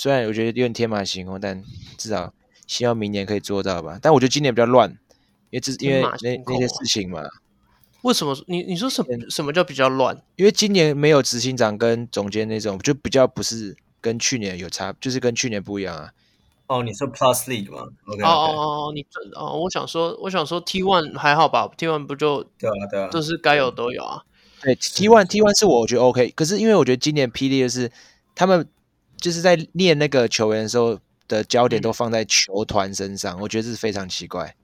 虽然我觉得有点天马行空，但至少希望明年可以做到吧。但我觉得今年比较乱，因为这因为那那些事情嘛。为什么？你你说什么？什么叫比较乱？因为今年没有执行长跟总监那种，就比较不是跟去年有差，就是跟去年不一样啊。哦，你说 Plus League 吗？Okay, okay. 哦哦哦，你哦，我想说，我想说 T One 还好吧？T One 不就对啊对啊，都是该有都有啊。对 T One T One 是我觉得 OK，可是因为我觉得今年霹雳的是他们就是在练那个球员的时候的焦点都放在球团身上，嗯、我觉得这是非常奇怪。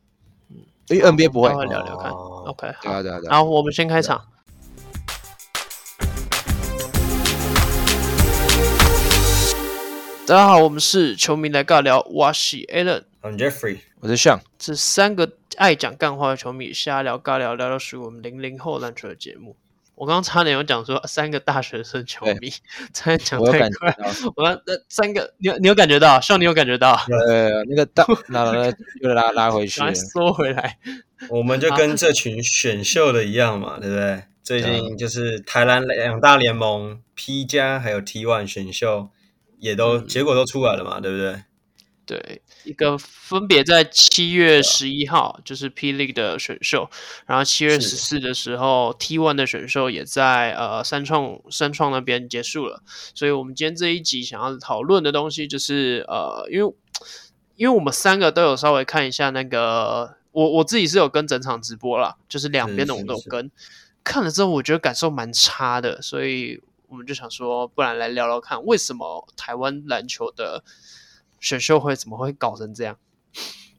因为 NBA 不会，聊聊看。哦、OK，对啊对啊对。好，我们先开场。大家好，我们是球迷来尬聊。我是 Alan，我是 Jeffrey，我是 Sean。这三个爱讲干话的球迷瞎聊尬聊，聊聊属于我们零零后篮球的节目。我刚刚差点有讲说三个大学生球迷，差点讲太快。我刚那三个，你有你有感觉到？希望你有感觉到？呃，那个大 拉拉又拉拉回去，缩回来。我们就跟这群选秀的一样嘛，对不对？最近就是台南两大联盟 P 加还有 T one 选秀也都结果都出来了嘛，对不对？对，一个分别在七月十一号，就是 P League 的选秀，然后七月十四的时候，T One 的选秀也在呃三创三创那边结束了。所以，我们今天这一集想要讨论的东西，就是呃，因为因为我们三个都有稍微看一下那个，我我自己是有跟整场直播啦，就是两边的我都有跟，看了之后，我觉得感受蛮差的，所以我们就想说，不然来聊聊看，为什么台湾篮球的。选秀会怎么会搞成这样？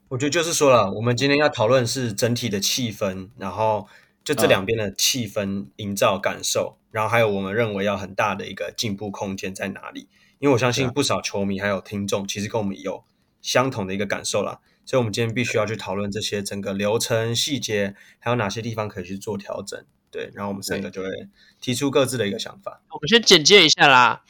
我觉得就是说了，我们今天要讨论是整体的气氛，然后就这两边的气氛营造感受，然后还有我们认为要很大的一个进步空间在哪里？因为我相信不少球迷还有听众其实跟我们有相同的一个感受啦，所以我们今天必须要去讨论这些整个流程细节，还有哪些地方可以去做调整。对，然后我们三个就会提出各自的一个想法。我们先简介一下啦。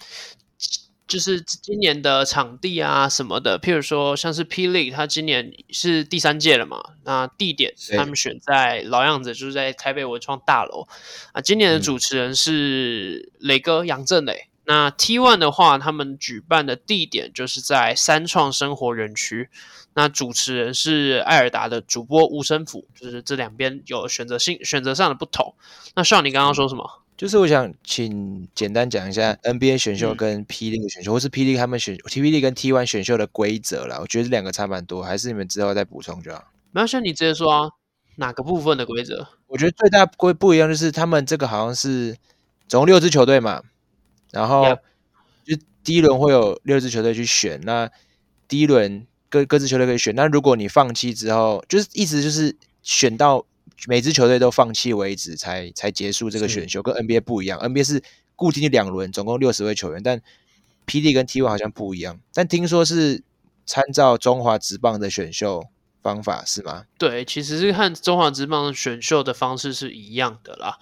就是今年的场地啊什么的，譬如说像是 P League，它今年是第三届了嘛，那地点他们选在老样子，就是在台北文创大楼啊。今年的主持人是磊哥杨振磊。那 T One 的话，他们举办的地点就是在三创生活园区，那主持人是艾尔达的主播吴生甫，就是这两边有选择性选择上的不同。那像你刚刚说什么？就是我想请简单讲一下 NBA 选秀跟 P League 选秀，嗯、或是 P League 他们选 T League 跟 T One 选秀的规则啦。我觉得这两个差蛮多，还是你们之后再补充就好。没有，像你直接说啊，哪个部分的规则？我觉得最大规不一样就是他们这个好像是总共六支球队嘛，然后就第一轮会有六支球队去选，那第一轮各各支球队可以选，那如果你放弃之后，就是意思就是选到。每支球队都放弃为止才，才才结束这个选秀，跟 NBA 不一样。NBA 是固定两轮，总共六十位球员，但 PD 跟 T1 好像不一样。但听说是参照中华职棒的选秀方法，是吗？对，其实是和中华职棒选秀的方式是一样的啦。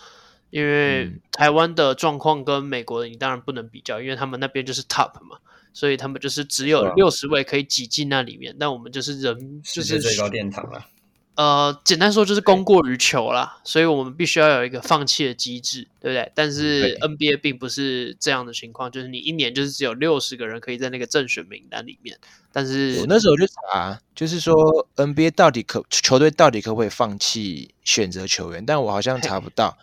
因为台湾的状况跟美国的你当然不能比较，因为他们那边就是 top 嘛，所以他们就是只有六十位可以挤进那里面。啊、但我们就是人，就是最高殿堂了。呃，简单说就是供过于求啦，所以我们必须要有一个放弃的机制，对不对？但是 NBA 并不是这样的情况，就是你一年就是只有六十个人可以在那个正选名单里面。但是我那时候就查，就是说 NBA 到底可球队到底可不可以放弃选择球员？但我好像查不到，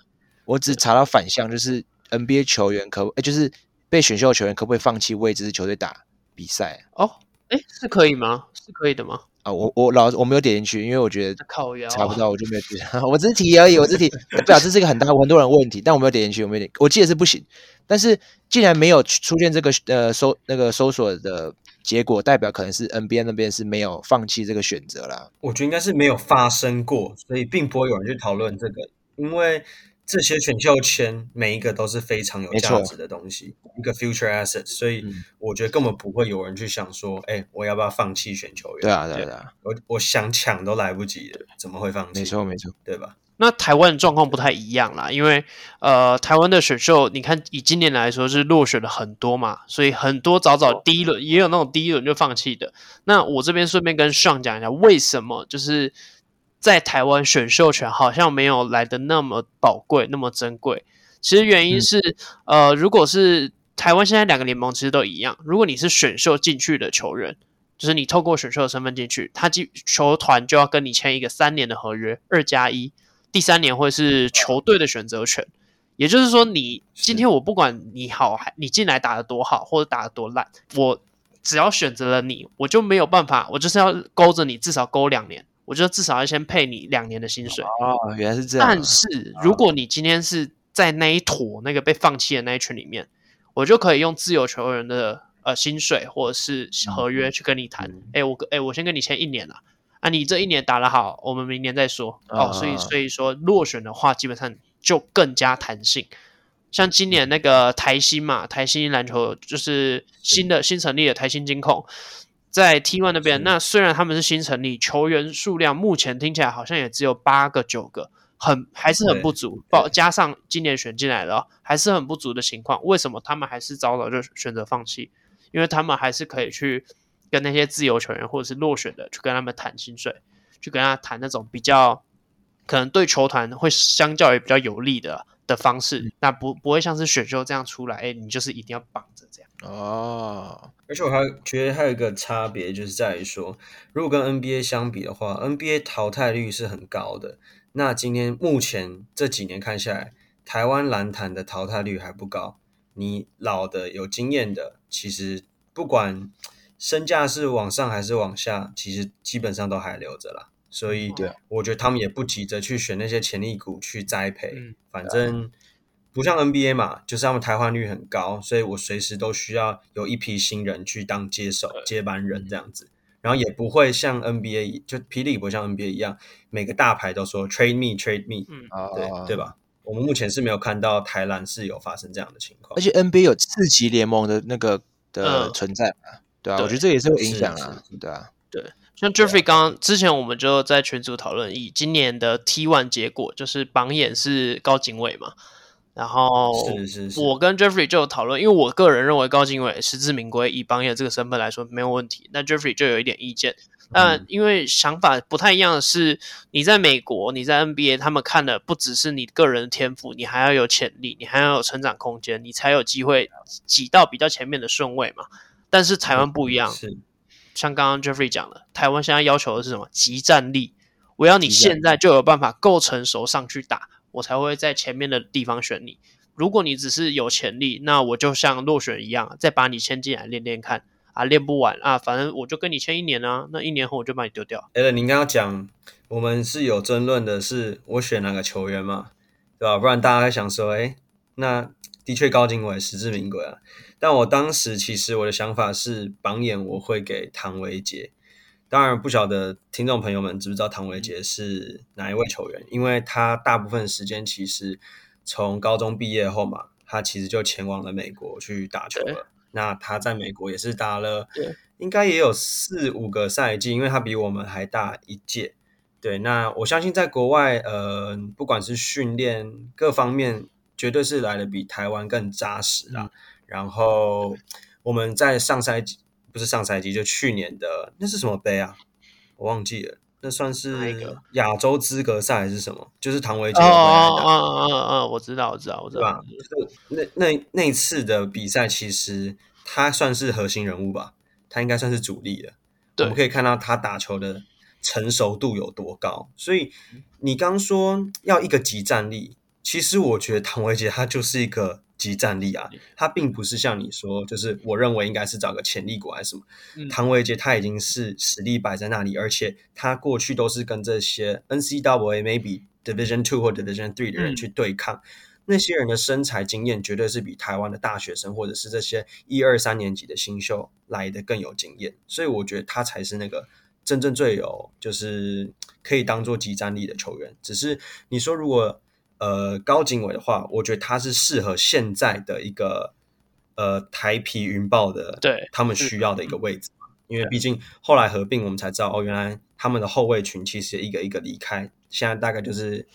我只查到反向，就是 NBA 球员可诶就是被选秀的球员可不可以放弃为这支球队打比赛？哦，诶是可以吗？是可以的吗？啊，我我老我没有点进去，因为我觉得查不到，我就没有点。我只是提而已，我只是提，不表示这是一个很大很多人问题，但我没有点进去，我没点。我记得是不行，但是既然没有出现这个呃搜那个搜索的结果，代表可能是 NBA 那边是没有放弃这个选择啦。我觉得应该是没有发生过，所以并不会有人去讨论这个，因为。这些选秀签每一个都是非常有价值的东西，一个 future asset，所以我觉得根本不会有人去想说，哎、嗯，我要不要放弃选球员？对啊，对啊，我我想抢都来不及了，怎么会放弃？没错，没错，对吧？那台湾的状况不太一样啦，因为呃，台湾的选秀，你看以今年来说是落选了很多嘛，所以很多早早第一轮也有那种第一轮就放弃的。那我这边顺便跟 Sean 讲一下，为什么就是。在台湾选秀权好像没有来的那么宝贵，那么珍贵。其实原因是，嗯、呃，如果是台湾现在两个联盟其实都一样，如果你是选秀进去的球员，就是你透过选秀的身份进去，他进球团就要跟你签一个三年的合约，二加一，第三年会是球队的选择权。也就是说，你今天我不管你好还你进来打得多好，或者打得多烂，我只要选择了你，我就没有办法，我就是要勾着你，至少勾两年，我就至少要先配你两年的薪水。哦，原来是这样。但是如果你今天是在那一坨那个被放弃的那一群里面，我就可以用自由球员的呃薪水或者是合约去跟你谈。哎、嗯，我哎，我先跟你签一年了，啊，你这一年打得好，我们明年再说。哦，哦所以所以说落选的话，基本上。就更加弹性，像今年那个台新嘛，台新篮球就是新的新成立的台新金控，在 T1 那边，那虽然他们是新成立，球员数量目前听起来好像也只有八个九个，很还是很不足，包加上今年选进来了，还是很不足的情况。为什么他们还是早早就选择放弃？因为他们还是可以去跟那些自由球员或者是落选的去跟他们谈薪水，去跟他谈那种比较。可能对球团会相较于比较有利的的方式，嗯、那不不会像是选秀这样出来，哎，你就是一定要绑着这样。哦，而且我还觉得还有一个差别，就是在于说，如果跟 NBA 相比的话，NBA 淘汰率是很高的。那今天目前这几年看下来，台湾篮坛的淘汰率还不高。你老的有经验的，其实不管身价是往上还是往下，其实基本上都还留着啦。所以，我觉得他们也不急着去选那些潜力股去栽培，嗯、反正不像 NBA 嘛，就是他们台换率很高，所以我随时都需要有一批新人去当接手接班人这样子，然后也不会像 NBA 就霹雳不会像 NBA 一样，每个大牌都说 trade me trade me，嗯，对对吧？我们目前是没有看到台篮是有发生这样的情况，而且 NBA 有次级联盟的那个的存在嘛，嗯、对啊对，我觉得这也是有影响啊，对啊，对。像 Jeffrey 刚刚之前我们就在群组讨论，以今年的 T1 结果就是榜眼是高景伟嘛，然后我跟 Jeffrey 就有讨论，因为我个人认为高经纬实至名归，以榜眼这个身份来说没有问题。那 Jeffrey 就有一点意见，但因为想法不太一样的是，你在美国，你在 NBA，他们看的不只是你个人的天赋，你还要有潜力，你还要有成长空间，你才有机会挤到比较前面的顺位嘛。但是台湾不一样。是像刚刚 Jeffrey 讲的，台湾现在要求的是什么？即战力。我要你现在就有办法够成熟上去打，我才会在前面的地方选你。如果你只是有潜力，那我就像落选一样，再把你签进来练练看啊，练不完啊，反正我就跟你签一年啊，那一年后我就把你丢掉。哎，您刚刚讲我们是有争论的，是我选哪个球员嘛，对吧？不然大家会想说，哎，那的确高景伟实至名归啊。但我当时其实我的想法是榜眼我会给唐维杰，当然不晓得听众朋友们知不知道唐维杰是哪一位球员，因为他大部分时间其实从高中毕业后嘛，他其实就前往了美国去打球了。那他在美国也是打了，应该也有四五个赛季，因为他比我们还大一届。对，那我相信在国外，呃，不管是训练各方面，绝对是来的比台湾更扎实啦。嗯然后我们在上赛季，不是上赛季，就去年的那是什么杯啊？我忘记了，那算是亚洲资格赛还是什么？就是唐维杰回来的。哦哦哦哦哦，我知道，我知道，我知道。吧？那那那次的比赛，其实他算是核心人物吧？他应该算是主力的。我们可以看到他打球的成熟度有多高。所以你刚说要一个集战力，其实我觉得唐维杰他就是一个。集战力啊，他并不是像你说，就是我认为应该是找个潜力股还是什么。嗯、唐维杰他已经是实力摆在那里，而且他过去都是跟这些 NCAA maybe Division Two 或 Division Three 的人去对抗，嗯，那些人的身材经验绝对是比台湾的大学生或者是这些一二三年级的新秀来的更有经验，所以我觉得他才是那个真正最有就是可以当做集战力的球员。只是你说如果。呃，高景伟的话，我觉得他是适合现在的一个呃台皮云豹的，对他们需要的一个位置，因为毕竟后来合并，我们才知道哦，原来他们的后卫群其实一个一个离开，现在大概就是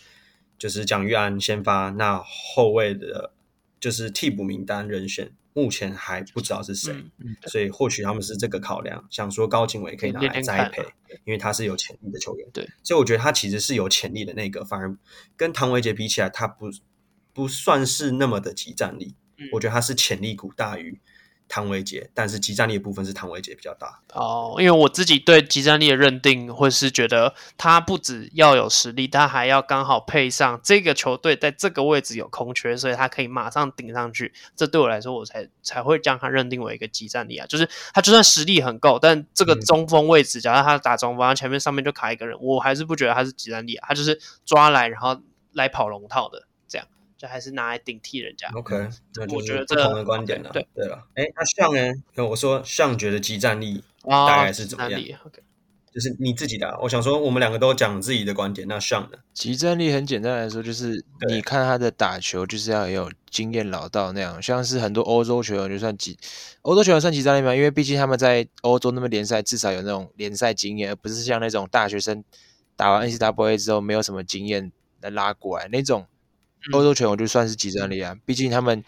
就是蒋玉安先发，那后卫的就是替补名单人选。目前还不知道是谁，嗯、所以或许他们是这个考量，想说高景伟可以拿来栽培，因为他是有潜力的球员。对，所以我觉得他其实是有潜力的那个，反而跟唐维杰比起来，他不不算是那么的集战力。嗯、我觉得他是潜力股大于汤维杰，但是集战力的部分是汤维杰比较大。哦，因为我自己对集战力的认定，会是觉得他不只要有实力，他还要刚好配上这个球队在这个位置有空缺，所以他可以马上顶上去。这对我来说，我才才会将他认定为一个集战力啊。就是他就算实力很够，但这个中锋位置，嗯、假如他打中锋，他前面上面就卡一个人，我还是不觉得他是集战力啊。他就是抓来然后来跑龙套的。就还是拿来顶替人家。OK，那我觉得不同的观点了。对对了，哎，那像呢？我说像觉得即战力大概是怎么样？OK，就是你自己的。我想说，我们两个都讲自己的观点。那像呢？即战力很简单来说，就是你看他的打球，就是要有经验老道那样。像是很多欧洲球员就算即欧洲球员算即战力吗？因为毕竟他们在欧洲那边联赛，至少有那种联赛经验，而不是像那种大学生打完 NCAA 之后没有什么经验来拉过来那种。欧洲球我就算是即战力啊，毕竟他们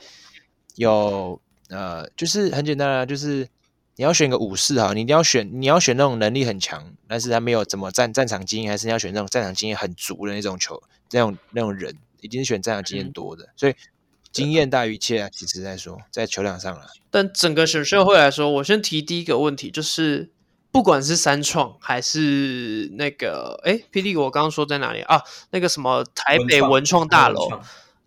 有呃，就是很简单啊，就是你要选个武士哈，你一定要选，你要选那种能力很强，但是他没有怎么战战场经验，还是你要选那种战场经验很足的那种球，那种那种人，一定是选战场经验多的，所以经验大于一切啊，其实在说在球场上了。但整个选秀会来说，我先提第一个问题就是。不管是三创还是那个，哎霹雳我刚刚说在哪里啊？那个什么台北文创大楼，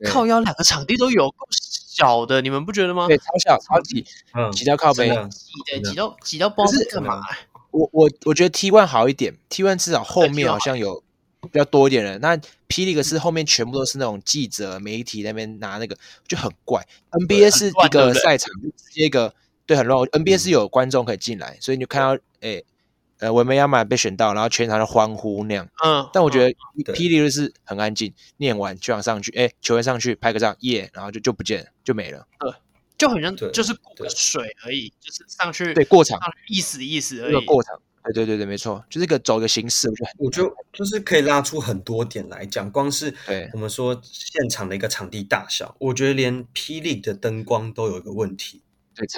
靠腰两个场地都有够小的，你们不觉得吗？对，超小，超挤，嗯，挤到靠背，挤的挤到挤到不知道是干嘛。我我我觉得 T one 好一点，T one 至少后面好像有比较多一点人。那霹雳是后面全部都是那种记者媒体那边拿那个就很怪。NBA 是一个赛场，直接一个。对，很乱。NBA 是有观众可以进来，所以你就看到，诶，呃，维梅亚马被选到，然后全场的欢呼那样。嗯，但我觉得霹雳就是很安静，念完就想上去，诶，球员上去拍个照，耶，然后就就不见了，就没了。对，就很像就是过个水而已，就是上去对过场意思意思而已。过场，对对对对，没错，就是一个走个形式，我觉得我就就是可以拉出很多点来讲，光是我们说现场的一个场地大小，我觉得连霹雳的灯光都有一个问题。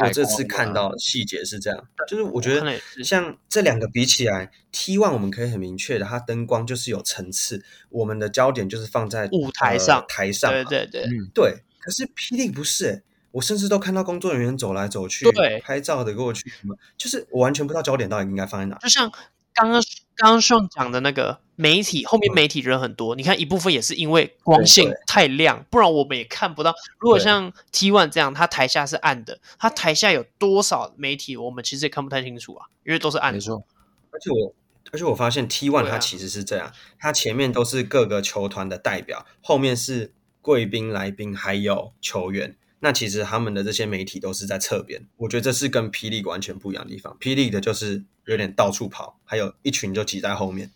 我这次看到细节是这样，就是我觉得像这两个比起来，T one 我们可以很明确的，它灯光就是有层次，我们的焦点就是放在舞台上，呃、台上，对对对，嗯、对。可是霹雳不是、欸，我甚至都看到工作人员走来走去，对，拍照的过去，什么，就是我完全不知道焦点到底应该放在哪，就像。刚刚刚刚上讲的那个媒体，后面媒体人很多，嗯、你看一部分也是因为光线太亮，不然我们也看不到。如果像 T One 这样，它台下是暗的，它台下有多少媒体，我们其实也看不太清楚啊，因为都是暗的。没错，而且我而且我发现 T One 它其实是这样，啊、它前面都是各个球团的代表，后面是贵宾来宾还有球员。那其实他们的这些媒体都是在侧边，我觉得这是跟霹雳完全不一样的地方。霹雳的就是有点到处跑，还有一群就挤在后面，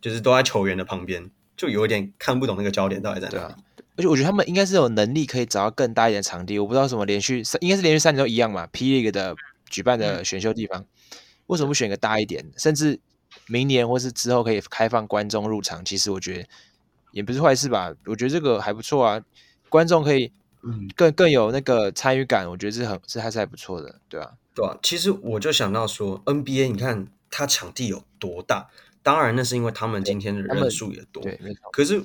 就是都在球员的旁边，就有点看不懂那个焦点到底在哪里。啊、而且我觉得他们应该是有能力可以找到更大一点的场地，我不知道什么连续三，应该是连续三年都一样嘛。，P League 的举办的选秀地方，嗯、为什么不选个大一点？甚至明年或是之后可以开放观众入场，其实我觉得也不是坏事吧。我觉得这个还不错啊，观众可以。嗯，更更有那个参与感，我觉得是很是还是还不错的，对吧、啊？对啊，其实我就想到说，NBA 你看它场地有多大，当然那是因为他们今天的人数也多，对，没错。可是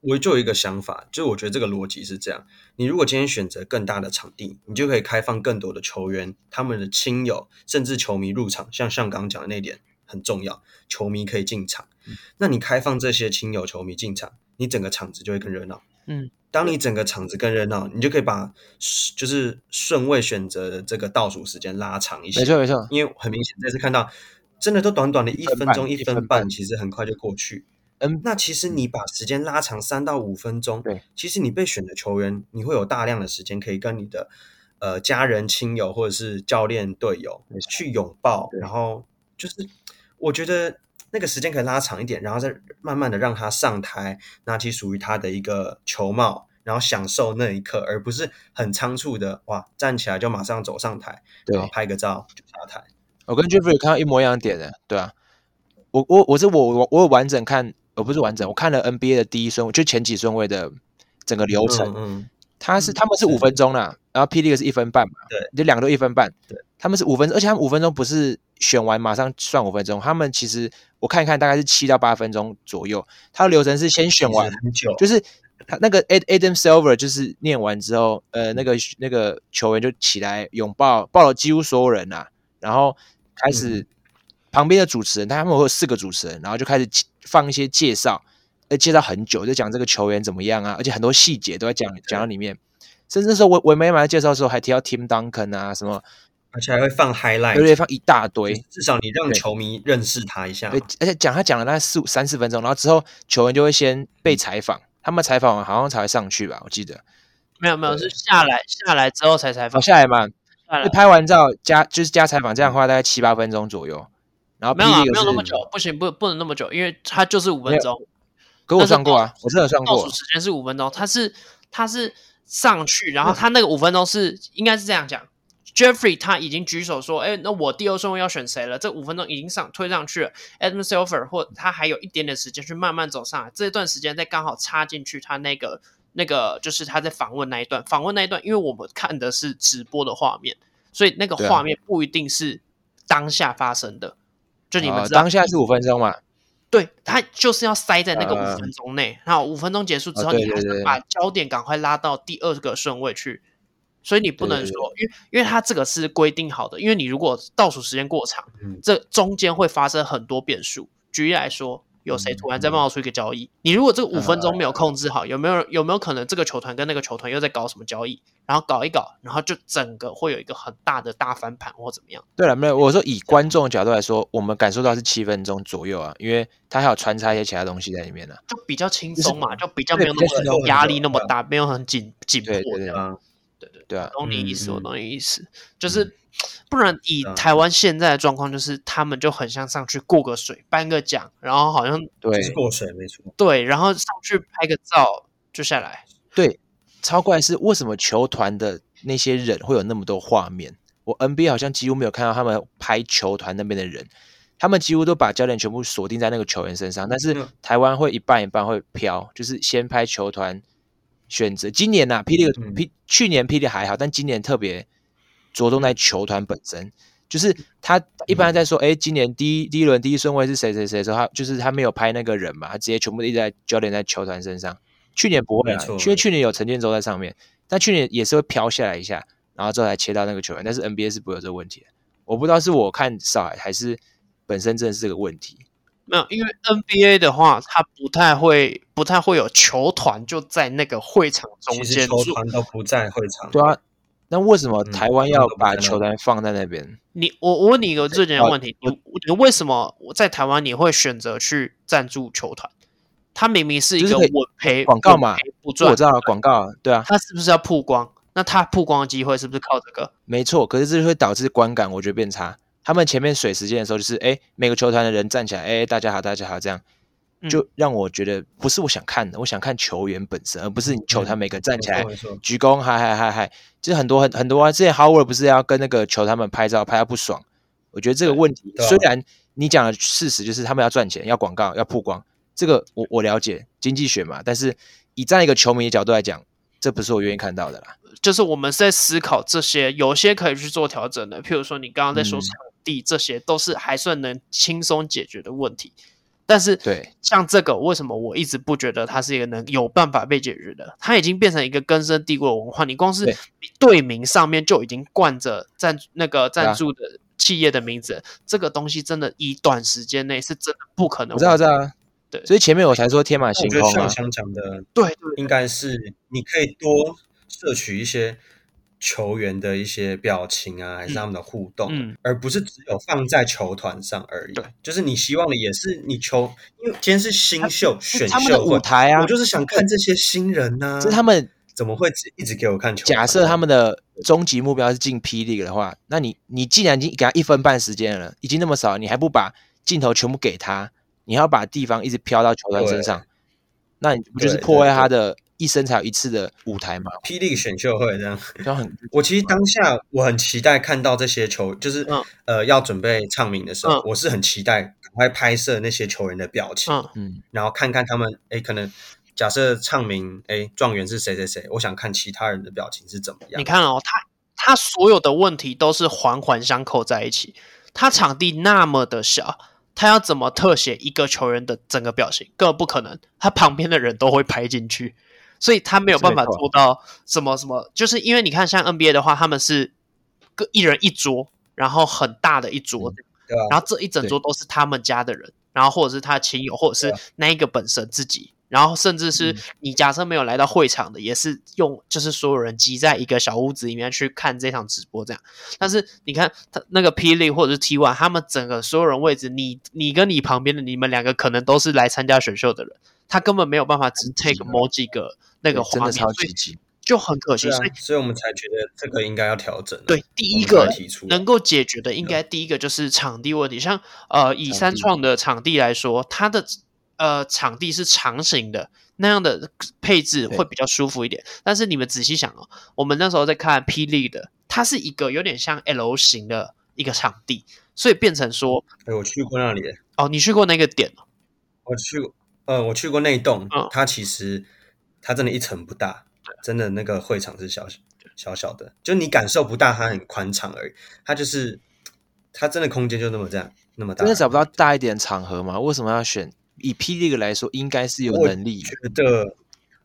我就有一个想法，就我觉得这个逻辑是这样：你如果今天选择更大的场地，你就可以开放更多的球员、他们的亲友，甚至球迷入场。像像刚刚讲的那点很重要，球迷可以进场。嗯、那你开放这些亲友、球迷进场，你整个场子就会更热闹。嗯。当你整个场子更热闹，你就可以把就是顺位选择的这个倒数时间拉长一些。没错没错，因为很明显这次看到，真的都短短的一分钟一分半，其实很快就过去。嗯，那其实你把时间拉长三到五分钟，对，其实你被选的球员，你会有大量的时间可以跟你的呃家人、亲友或者是教练、队友去拥抱，然后就是我觉得。那个时间可以拉长一点，然后再慢慢的让他上台，拿起属于他的一个球帽，然后享受那一刻，而不是很仓促的哇，站起来就马上走上台，对，然后拍个照就下台。我跟 Jeffrey 看到一模一样的点的，对啊，我我我是我我我有完整看，而不是完整，我看了 NBA 的第一顺位，就前几顺位的整个流程，嗯，嗯他是他们是五分钟啦，然后 P. League 是一分半嘛，对，就两个都一分半，对，他们是五分钟，而且他们五分钟不是选完马上算五分钟，他们其实。我看一看，大概是七到八分钟左右。他的流程是先选完，就是他那个 Adam Silver 就是念完之后，呃，那个那个球员就起来拥抱抱了几乎所有人啊，然后开始、嗯、旁边的主持人，他们会有四个主持人，然后就开始放一些介绍，呃，介绍很久，就讲这个球员怎么样啊，而且很多细节都在讲讲到里面，甚至那时候我我没买介绍的时候还提到 Tim Duncan 啊什么。而且还会放 highlight，对对，放一大堆，至少你让球迷认识他一下。对，而且讲他讲了大概四五三四分钟，然后之后球员就会先被采访，他们采访完好像才会上去吧，我记得。没有没有，是下来下来之后才采访。哦，下来嘛，拍完照加就是加采访，这样的话大概七八分钟左右。然后没有啊没有那么久，不行不不能那么久，因为他就是五分钟。给我算过啊，我真的算过。倒数时间是五分钟，他是他是上去，然后他那个五分钟是应该是这样讲。Jeffrey 他已经举手说：“哎，那我第二顺位要选谁了？这五分钟已经上推上去了。Adam Silver 或他还有一点点时间去慢慢走上来，这段时间再刚好插进去他那个那个就是他在访问那一段，访问那一段，因为我们看的是直播的画面，所以那个画面不一定是当下发生的。就你们知道，当下是五分钟嘛？对，他就是要塞在那个五分钟内。然后五分钟结束之后，你还是把焦点赶快拉到第二个顺位去。”所以你不能说，因为因为它这个是规定好的，因为你如果倒数时间过长，嗯、这中间会发生很多变数。举例来说，有谁突然在冒出一个交易？嗯、你如果这个五分钟没有控制好，嗯、有没有有没有可能这个球团跟那个球团又在搞什么交易？然后搞一搞，然后就整个会有一个很大的大翻盘或怎么样？对了，没有，我说以观众的角度来说，我们感受到是七分钟左右啊，因为它还有穿插一些其他东西在里面呢、啊，就比较轻松嘛，就比较没有那么压力那么大，没有很紧紧迫对啊，懂你意思，我懂你意思，就是不然以台湾现在的状况，就是他们就很像上去过个水，颁个奖，然后好像对是过水没错，对，然后上去拍个照就下来。对，超怪是为什么球团的那些人会有那么多画面？我 NBA 好像几乎没有看到他们拍球团那边的人，他们几乎都把焦点全部锁定在那个球员身上，但是台湾会一半一半会飘，就是先拍球团。选择今年呐、啊，霹雳 P 去年霹雳还好，但今年特别着重在球团本身，就是他一般在说，哎、嗯，今年第一第一轮第一顺位是谁谁谁的时候，他就是他没有拍那个人嘛，他直接全部一直在焦点在球团身上。去年不会啊，因为去年有陈建州在上面，但去年也是会飘下来一下，然后之后才切到那个球员。但是 NBA 是不会有这个问题的，我不知道是我看少还是本身真的是这个问题。没有，因为 NBA 的话，它不太会，不太会有球团就在那个会场中间。球团都不在会场。对啊，那为什么台湾要把球团放在那边？嗯、你我我问你一个最简单的问题，你你为什么我在台湾你会选择去赞助球团？它明明是一个稳赔广告嘛，不赚。我知道广告，对啊，它是不是要曝光？那它曝光的机会是不是靠这个？没错，可是这会导致观感，我觉得变差。他们前面水时间的时候，就是哎，每个球团的人站起来，哎，大家好，大家好，这样就让我觉得不是我想看的，我想看球员本身，而不是你球团每个站起来鞠躬，嗨嗨嗨嗨，就是很多很很多啊。之前 Howard 不是要跟那个球他们拍照，拍到不爽。我觉得这个问题，虽然你讲的事实就是他们要赚钱，要广告，要曝光，这个我我了解经济学嘛，但是以站一个球迷的角度来讲，这不是我愿意看到的啦。就是我们是在思考这些，有些可以去做调整的，譬如说你刚刚在说场地，这些都是还算能轻松解决的问题。但是，对，像这个，为什么我一直不觉得它是一个能有办法被解决的？它已经变成一个根深蒂固的文化。你光是队名上面就已经冠着赞那个赞助的企业的名字，啊、这个东西真的以短时间内是真的不可能。我知道，知道。对，所以前面我才说天马行空、啊。我觉得像想讲的，对，对，应该是你可以多。摄取一些球员的一些表情啊，还是他们的互动，嗯嗯、而不是只有放在球团上而已。对，就是你希望的也是你球，因为今天是新秀选秀他们的舞台啊，我就是想看这些新人呐、啊。这他们怎么会一直给我看球？假设他们的终极目标是进 P League 的话，那你你既然已经给他一分半时间了，已经那么少，你还不把镜头全部给他，你还要把地方一直飘到球团身上，那你不就是破坏他的？一生才有一次的舞台嘛？P. League 选秀会这样，就很。我其实当下我很期待看到这些球，就是、嗯、呃要准备唱名的时候，嗯、我是很期待赶快拍摄那些球员的表情，嗯，然后看看他们，哎，可能假设唱名，哎，状元是谁谁谁，我想看其他人的表情是怎么样。你看哦，他他所有的问题都是环环相扣在一起。他场地那么的小，他要怎么特写一个球员的整个表情？根本不可能，他旁边的人都会拍进去。所以他没有办法做到什么什么，就是因为你看像 NBA 的话，他们是各一人一桌，然后很大的一桌，然后这一整桌都是他们家的人，然后或者是他亲友，或者是那一个本身自己。然后甚至是你假设没有来到会场的，嗯、也是用就是所有人挤在一个小屋子里面去看这场直播这样。但是你看他那个 P. League 或者是 T One，他们整个所有人位置，你你跟你旁边的你们两个可能都是来参加选秀的人，他根本没有办法只 take 某几个那个画面，所以就很可惜。所以所以我们才觉得这个应该要调整。对，第一个能够解决的，应该第一个就是场地问题。像呃以三创的场地来说，它的。呃，场地是长形的，那样的配置会比较舒服一点。但是你们仔细想哦，我们那时候在看霹雳的，它是一个有点像 L 型的一个场地，所以变成说，哎，我去过那里。哦，你去过那个点？我去过，呃，我去过那一栋，嗯，它其实它真的一层不大，真的那个会场是小小小的，就你感受不大，它很宽敞而已。它就是它真的空间就那么这样那么大，真的找不到大一点场合吗？为什么要选？以 P League 来说，应该是有能力。觉得，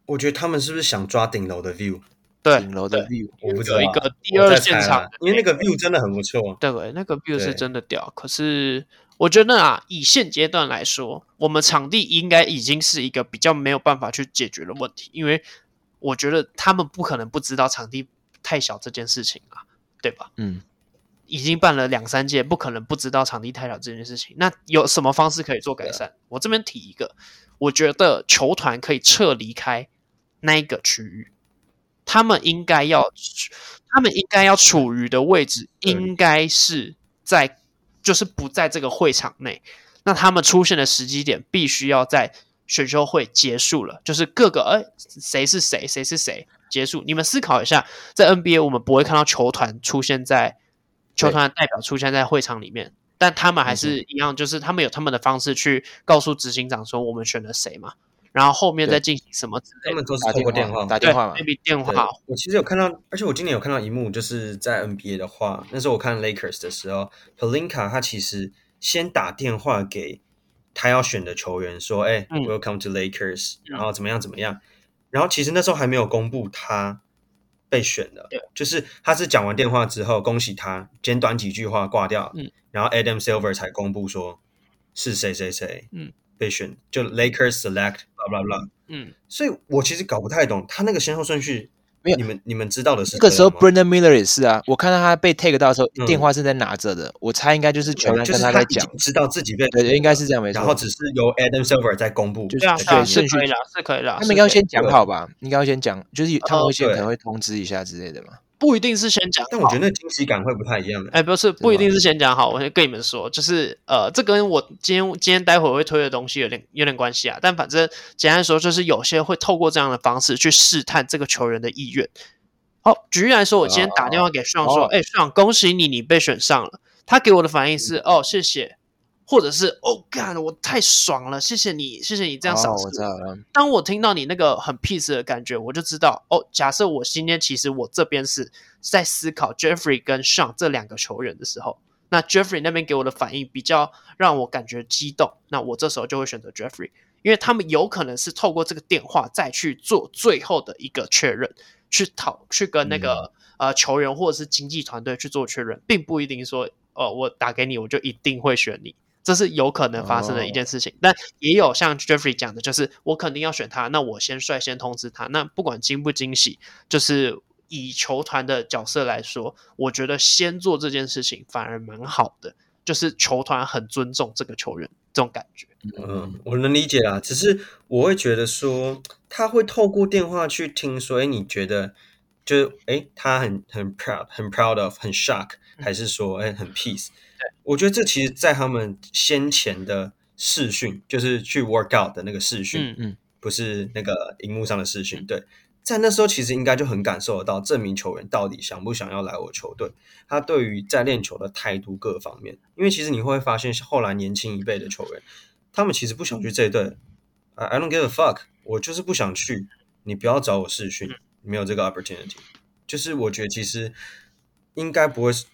我觉得他们是不是想抓顶楼的 view？对，顶楼的 view，我不知道。有一个第二现场，因为那个 view 真的很不错。对，那个 view 是真的屌。可是，我觉得啊，以现阶段来说，我们场地应该已经是一个比较没有办法去解决的问题，因为我觉得他们不可能不知道场地太小这件事情啊，对吧？嗯。已经办了两三届，不可能不知道场地太小这件事情。那有什么方式可以做改善？我这边提一个，我觉得球团可以撤离开那一个区域，他们应该要，他们应该要处于的位置应该是在，就是不在这个会场内。那他们出现的时机点必须要在选秀会结束了，就是各个哎谁是谁，谁是谁结束。你们思考一下，在 NBA 我们不会看到球团出现在。球团的代表出现在会场里面，但他们还是一样，就是他们有他们的方式去告诉执行长说我们选了谁嘛，然后后面再进行什么之类的。他们都是通过电话打电话嘛，maybe 电话。我其实有看到，而且我今年有看到一幕，就是在 NBA 的话，那时候我看 Lakers 的时候，Pelinka 他其实先打电话给他要选的球员说：“哎、嗯、，Welcome to Lakers，然后怎么样怎么样。”然后其实那时候还没有公布他。被选的，对，就是他是讲完电话之后，恭喜他，简短几句话挂掉，嗯，然后 Adam Silver 才公布说是谁谁谁，嗯，被选，就 Lakers select，blah blah blah，嗯，所以我其实搞不太懂他那个先后顺序。没有，你们你们知道的是那个时候 Brendan Miller 也是啊。我看到他被 take 到的时候，电话是在拿着的。我猜应该就是全员跟他在讲，知道自己被对，应该是这样没错。然后只是由 Adam Silver 在公布，就是对是可以了，是可以了。他们应该要先讲好吧？应该要先讲，就是他们会先可能会通知一下之类的嘛。不一定是先讲，但我觉得那惊喜感会不太一样。哎，不是，不一定是先讲好。我先跟你们说，就是呃，这跟我今天今天待会儿会推的东西有点有点关系啊。但反正简单说，就是有些会透过这样的方式去试探这个球员的意愿。好，举例来说，我今天打电话给帅说：“哎、oh. 欸，恭喜你，你被选上了。”他给我的反应是：“哦，谢谢。”或者是：“哦，干，我太爽了，谢谢你，谢谢你这样赏识。” oh, 我知道了。当我听到你那个很 peace 的感觉，我就知道哦。假设我今天其实我这边是在思考 Jeffrey 跟 Sean 这两个球员的时候，那 Jeffrey 那边给我的反应比较让我感觉激动，那我这时候就会选择 Jeffrey，因为他们有可能是透过这个电话再去做最后的一个确认。去讨去跟那个、嗯、呃球员或者是经纪团队去做确认，并不一定说，呃，我打给你我就一定会选你，这是有可能发生的一件事情。哦、但也有像 Jeffrey 讲的，就是我肯定要选他，那我先率先通知他。那不管惊不惊喜，就是以球团的角色来说，我觉得先做这件事情反而蛮好的，就是球团很尊重这个球员这种感觉。嗯，我能理解啦，只是我会觉得说。他会透过电话去听说，哎，你觉得就是哎，他很很 proud，很 proud of，很 shock，还是说哎很 peace？对，我觉得这其实，在他们先前的视讯，就是去 work out 的那个视讯，嗯嗯，不是那个荧幕上的视讯，对，在那时候其实应该就很感受得到这名球员到底想不想要来我球队，他对于在练球的态度各方面，因为其实你会发现后来年轻一辈的球员，他们其实不想去这一队。I don't give a fuck，我就是不想去，你不要找我视讯，没有这个 opportunity。就是我觉得其实应该不会是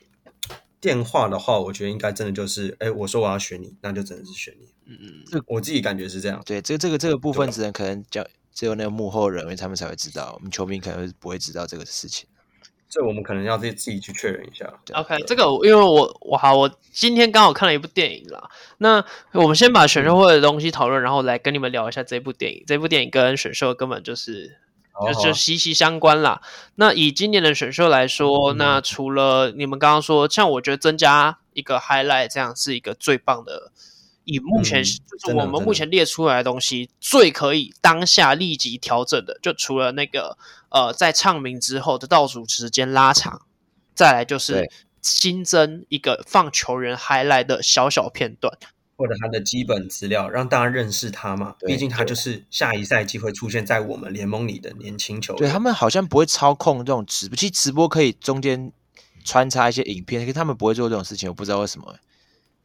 电话的话，我觉得应该真的就是，哎，我说我要选你，那就真的是选你。嗯嗯，这我自己感觉是这样。对，这这个这个部分只能可能叫只有那个幕后人员他们才会知道，我们球迷可能是不会知道这个事情。这我们可能要自己自己去确认一下。OK，这个因为我我好，我今天刚好看了一部电影啦。那我们先把选秀会的东西讨论，然后来跟你们聊一下这部电影。这部电影跟选秀根本就是就就息息相关啦。那以今年的选秀来说，那除了你们刚刚说，像我觉得增加一个 highlight，这样是一个最棒的。以目前就是我们目前列出来的东西，最可以当下立即调整的，就除了那个呃，在唱名之后的倒数时间拉长，再来就是新增一个放球员 highlight 的小小片段，或者他的基本资料，让大家认识他嘛。毕竟他就是下一赛季会出现在我们联盟里的年轻球员。对，他们好像不会操控这种直播，其实直播可以中间穿插一些影片，可是他们不会做这种事情，我不知道为什么。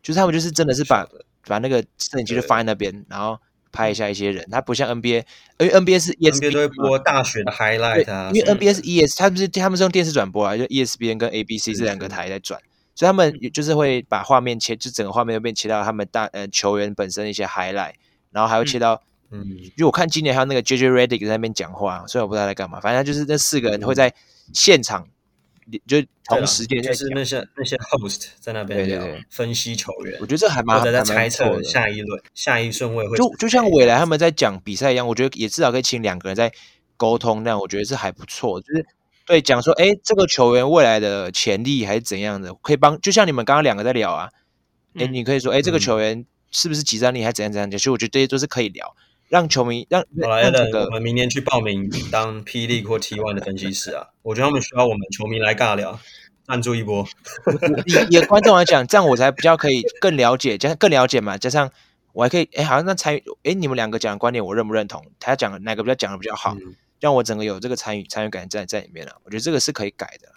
就是他们就是真的是把。把那个摄影机就放在那边，然后拍一下一些人。他不像 NBA，因为 NBA 是 ESPN 都会播大学的 highlight 啊。因为 NBA 是 ES，他们是他们是用电视转播啊，就 ESPN 跟 ABC 这两个台在转，所以他们就是会把画面切，就整个画面都变切到他们大呃球员本身的一些 highlight，然后还会切到，嗯，因为我看今年还有那个 JJ Redick 在那边讲话，所以我不知道他在干嘛，反正就是那四个人会在现场。就同时间就是那些那些。host 在那边聊分析球员，我觉得这还蛮在猜测下一轮下一顺位会就就像未来他们在讲比赛一样，我觉得也至少可以请两个人在沟通，那样我觉得是还不错。就是对讲说，哎，这个球员未来的潜力还是怎样的，可以帮。就像你们刚刚两个在聊啊，哎，你可以说，哎，这个球员是不是集战力，还是怎样怎样讲？其实我觉得这些都是可以聊。让球迷让好来的，我们明年去报名当 P League 或 T One 的分析师啊！我觉得他们需要我们球迷来尬聊，赞助一波。以以观众来讲，这样我才比较可以更了解，加上更了解嘛，加上我还可以，哎，好像那参与，哎，你们两个讲的观点我认不认同？他讲的哪个比较讲的比较好，嗯、让我整个有这个参与参与感在在里面了。我觉得这个是可以改的。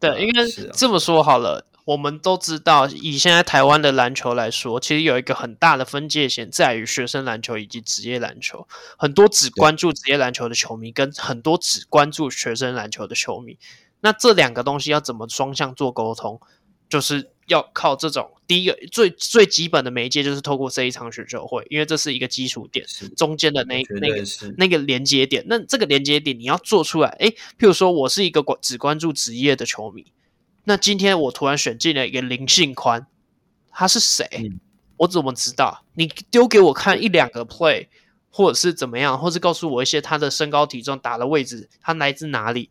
对，应该这么说好了。我们都知道，以现在台湾的篮球来说，其实有一个很大的分界线在于学生篮球以及职业篮球。很多只关注职业篮球的球迷，跟很多只关注学生篮球的球迷，那这两个东西要怎么双向做沟通？就是要靠这种第一个最最基本的媒介，就是透过这一场选秀会，因为这是一个基础点，中间的那那个那个连接点。那这个连接点你要做出来，诶，譬如说我是一个关只关注职业的球迷。那今天我突然选进了一个林信宽，他是谁？嗯、我怎么知道？你丢给我看一两个 play，或者是怎么样，或是告诉我一些他的身高体重、打的位置，他来自哪里，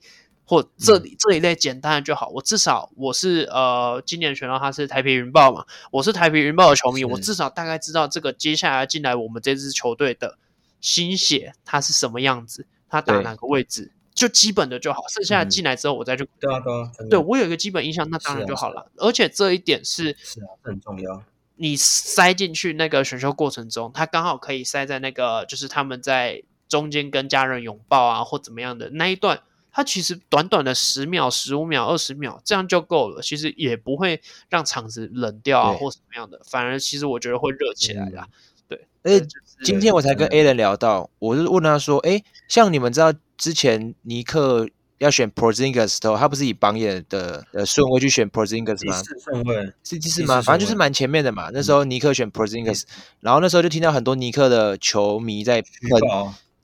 或这这一类简单的就好。我至少我是呃，今年选到他是台啤云豹嘛，我是台啤云豹的球迷，我至少大概知道这个接下来进来我们这支球队的新血他是什么样子，他打哪个位置。就基本的就好，剩下进来之后我再去、嗯。对啊，对啊，对我有一个基本印象，那当然就好了。而且这一点是是啊，很重要。你塞进去那个选秀过程中，他刚好可以塞在那个就是他们在中间跟家人拥抱啊或怎么样的那一段，他其实短短的十秒、十五秒、二十秒这样就够了，其实也不会让场子冷掉啊或什么样的，反而其实我觉得会热起来的。嗯、对，而且今天我才跟 Alan 聊到，我就问他说：“哎，像你们知道？”之前尼克要选 Porzingis 的时候，他不是以榜眼的呃顺位去选 Porzingis 吗？第四顺位是第四吗？反正就是蛮前面的嘛。那时候尼克选 Porzingis，然后那时候就听到很多尼克的球迷在喷，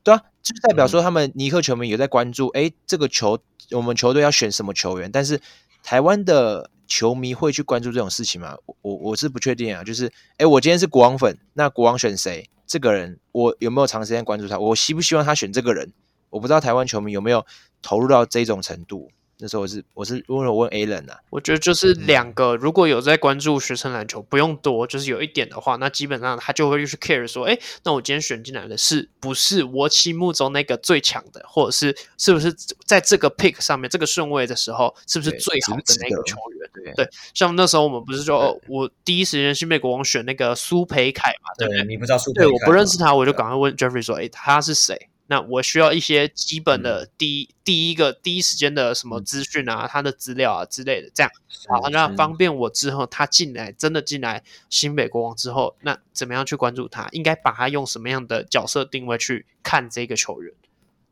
对啊，就是代表说他们尼克球迷有在关注，哎，这个球我们球队要选什么球员？但是台湾的球迷会去关注这种事情吗？我我我是不确定啊。就是哎，我今天是国王粉，那国王选谁？这个人我有没有长时间关注他？我希不希望他选这个人？我不知道台湾球迷有没有投入到这种程度。那时候我是我是问我问 Alan 啊，我觉得就是两个，如果有在关注学生篮球，不用多，就是有一点的话，那基本上他就会去 care 说，哎，那我今天选进来的是不是我心目中那个最强的，或者是是不是在这个 pick 上面这个顺位的时候，是不是最好的那个球员？对，对，像那时候我们不是说，哦，我第一时间去美国王选那个苏培凯嘛，对不对？你不知道苏培凯？对，我不认识他，我就赶快问 Jeffrey 说，哎，他是谁？那我需要一些基本的第一、嗯、第一个第一时间的什么资讯啊，嗯、他的资料啊之类的，这样好，那方便我之后他进来真的进来新北国王之后，那怎么样去关注他？应该把他用什么样的角色定位去看这个球员？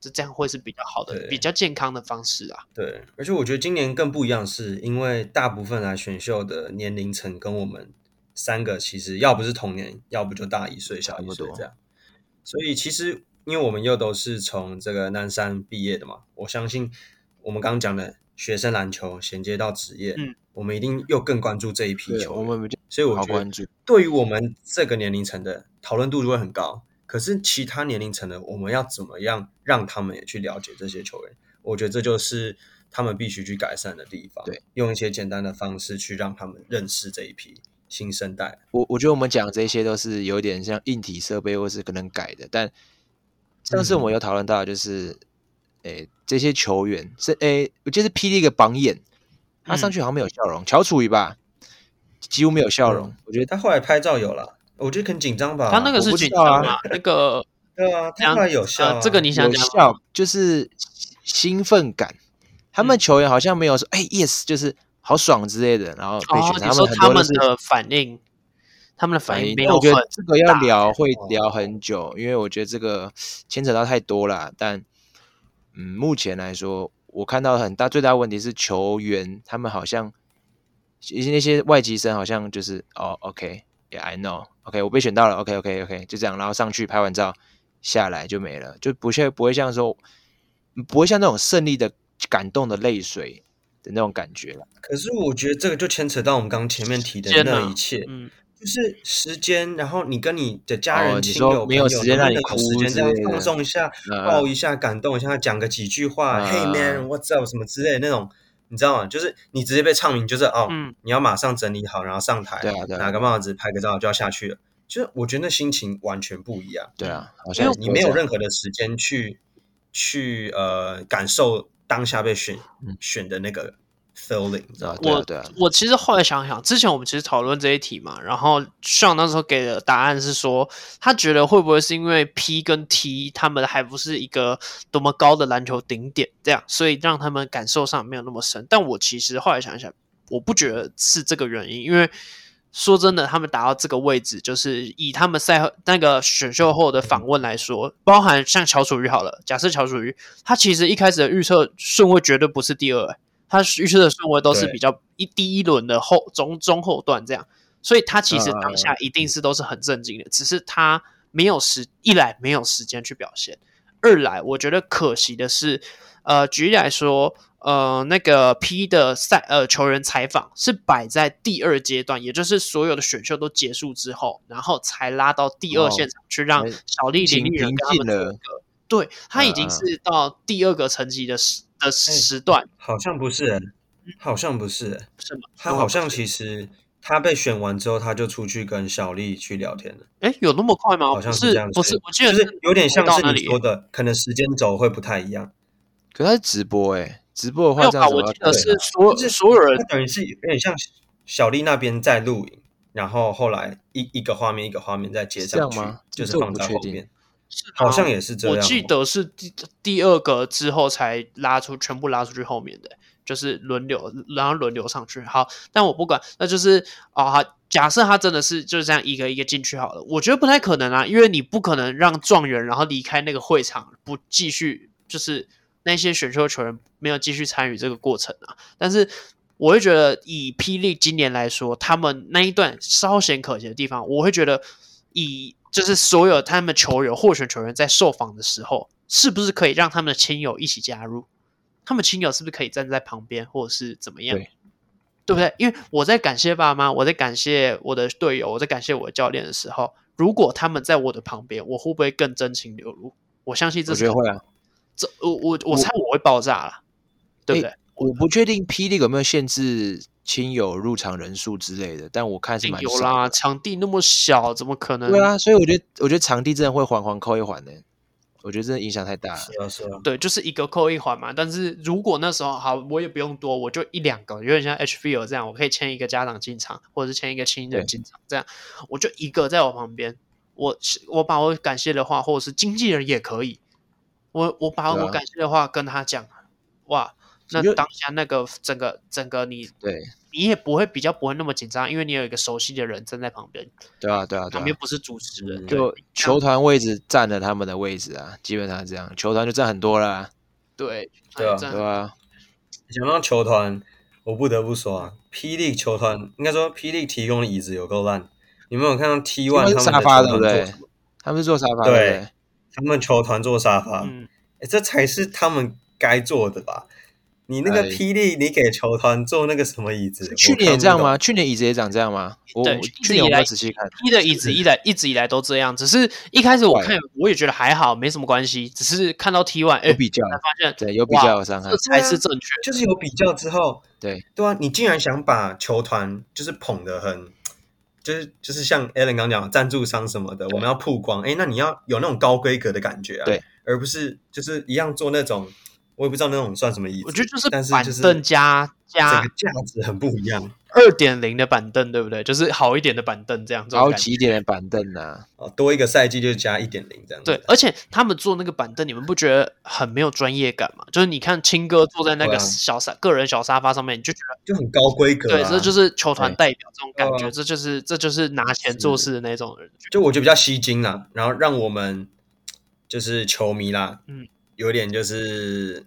这这样会是比较好的、比较健康的方式啊。对，而且我觉得今年更不一样，是因为大部分来选秀的年龄层跟我们三个其实要不是同年，要不就大一岁、小一岁这样，所以其实。因为我们又都是从这个南山毕业的嘛，我相信我们刚刚讲的学生篮球衔接到职业，嗯，我们一定又更关注这一批球员，我们所以我觉得对于我们这个年龄层的讨论度就会很高。可是其他年龄层的，我们要怎么样让他们也去了解这些球员？我觉得这就是他们必须去改善的地方。对，用一些简单的方式去让他们认识这一批新生代。我我觉得我们讲这些都是有点像硬体设备或是可能改的，但上次我们有讨论到，就是诶、嗯欸、这些球员是诶、欸，我记得是霹雳一个榜眼，他上去好像没有笑容，乔楚瑜吧，几乎没有笑容。嗯、我觉得他后来拍照有了，我觉得很紧张吧。他那个是紧张啊，那个 对啊，他后来有笑、啊呃。这个你想讲笑就是兴奋感，他们球员好像没有说哎、嗯欸、yes，就是好爽之类的，然后被选、哦、他们很多、就是、他们的反应。他们的反应没有，我觉得这个要聊会聊很久，因为我觉得这个牵扯到太多了。但嗯，目前来说，我看到很大最大的问题是球员，他们好像一些那些外籍生好像就是哦，OK，Yeah，I know，OK，我被选到了，OK，OK，OK，就这样，然后上去拍完照下来就没了，就不像不会像说不会像那种胜利的感动的泪水的那种感觉了。可是我觉得这个就牵扯到我们刚刚前面提的那一切，嗯。就是时间，然后你跟你的家人、亲友、没有时间让你哭，时间这样放松一下，抱一下，感动一下，讲个几句话，Hey man，what's up，什么之类的那种，你知道吗？就是你直接被唱名，就是哦，你要马上整理好，然后上台，拿个帽子，拍个照就要下去了。就是我觉得那心情完全不一样。对啊，因为你没有任何的时间去去呃感受当下被选选的那个。feeling，知道我我其实后来想想，之前我们其实讨论这一题嘛，然后 Sean 那时候给的答案是说，他觉得会不会是因为 P 跟 T 他们还不是一个多么高的篮球顶点，这样，所以让他们感受上没有那么深。但我其实后来想想，我不觉得是这个原因，因为说真的，他们打到这个位置，就是以他们赛后那个选秀后的访问来说，包含像乔楚瑜好了，假设乔楚瑜，他其实一开始的预测顺位绝对不是第二，欸。他预测的顺位都是比较一第一轮的后中中后段这样，所以他其实当下一定是都是很震惊的，只是他没有时一来没有时间去表现，二来我觉得可惜的是，呃，举例来说，呃，那个 P 的赛呃球员采访是摆在第二阶段，也就是所有的选秀都结束之后，然后才拉到第二现场去让小丽林立人跟他们个，对他已经是到第二个层级的时。的时段、欸、好像不是、欸，好像不是、欸，是吗？他好像其实他被选完之后，他就出去跟小丽去聊天了。哎、欸，有那么快吗？好像是这样子，不是，我记得是有点像是你说的，可能时间轴会不太一样。可他是直播、欸，哎，直播的话这样子，我记得是所是所有人等于是有点像小丽那边在录影，然后后来一一个画面一个画面在接上去，就是放在后面。好像也是这样，我记得是第第二个之后才拉出，全部拉出去后面的，就是轮流，然后轮流上去。好，但我不管，那就是啊，假设他真的是就是这样一个一个进去好了，我觉得不太可能啊，因为你不可能让状元然后离开那个会场，不继续就是那些选秀球员没有继续参与这个过程啊。但是我会觉得以霹雳今年来说，他们那一段稍显可惜的地方，我会觉得以。就是所有他们球员、候选球员在受访的时候，是不是可以让他们的亲友一起加入？他们亲友是不是可以站在旁边，或者是怎么样？对，对不对？因为我在感谢爸妈，我在感谢我的队友，我在感谢我的教练的时候，如果他们在我的旁边，我会不会更真情流露？我相信这是会啊。这我我我猜我会爆炸了，对不对？我不确定霹雳有没有限制。亲友入场人数之类的，但我看是蛮有啦。场地那么小，怎么可能？对啊，所以我觉得，我觉得场地真的会环环扣一环的。我觉得真的影响太大了。是啊，是啊。对，就是一个扣一环嘛。但是如果那时候好，我也不用多，我就一两个，有点像 HFL 这样，我可以签一个家长进场，或者是签一个亲人进场，这样我就一个在我旁边，我我把我感谢的话，或者是经纪人也可以，我我把我感谢的话跟他讲，哇。那当下那个整个整个你对，你也不会比较不会那么紧张，因为你有一个熟悉的人站在旁边。对啊，对啊，旁边不是主持人，就球团位置占了他们的位置啊，基本上这样，球团就占很多啦。对，对啊，对啊。讲到球团，我不得不说啊，霹雳球团应该说霹雳提供的椅子有够烂。你们有看到 T1 他们沙发对不对？他们是坐沙发对。他们球团坐沙发，嗯，哎，这才是他们该做的吧？你那个霹雳，你给球团坐那个什么椅子？去年也这样吗？去年椅子也长这样吗？我，去年我没仔细看。霹雳的椅子一来一直以来都这样，只是一开始我看我也觉得还好，没什么关系。只是看到 T1，哎，有比较，才发现对，有比较有伤害，这才是正确。就是有比较之后，对对啊，你竟然想把球团就是捧得很，就是就是像 Alan 刚讲赞助商什么的，我们要曝光，哎，那你要有那种高规格的感觉啊，对，而不是就是一样做那种。我也不知道那种算什么意思，我觉得就是但是板凳加加这个价值很不一样。二点零的板凳对不对？就是好一点的板凳这样，高级一点的板凳啊。哦，多一个赛季就加一点零这样。对，而且他们坐那个板凳，你们不觉得很没有专业感吗？就是你看青哥坐在那个小沙个人小沙发上面，你就觉得就很高规格。对，这就是球团代表这种感觉，这就是这就是拿钱做事的那种人。就我觉得比较吸睛啦，然后让我们就是球迷啦，嗯，有点就是。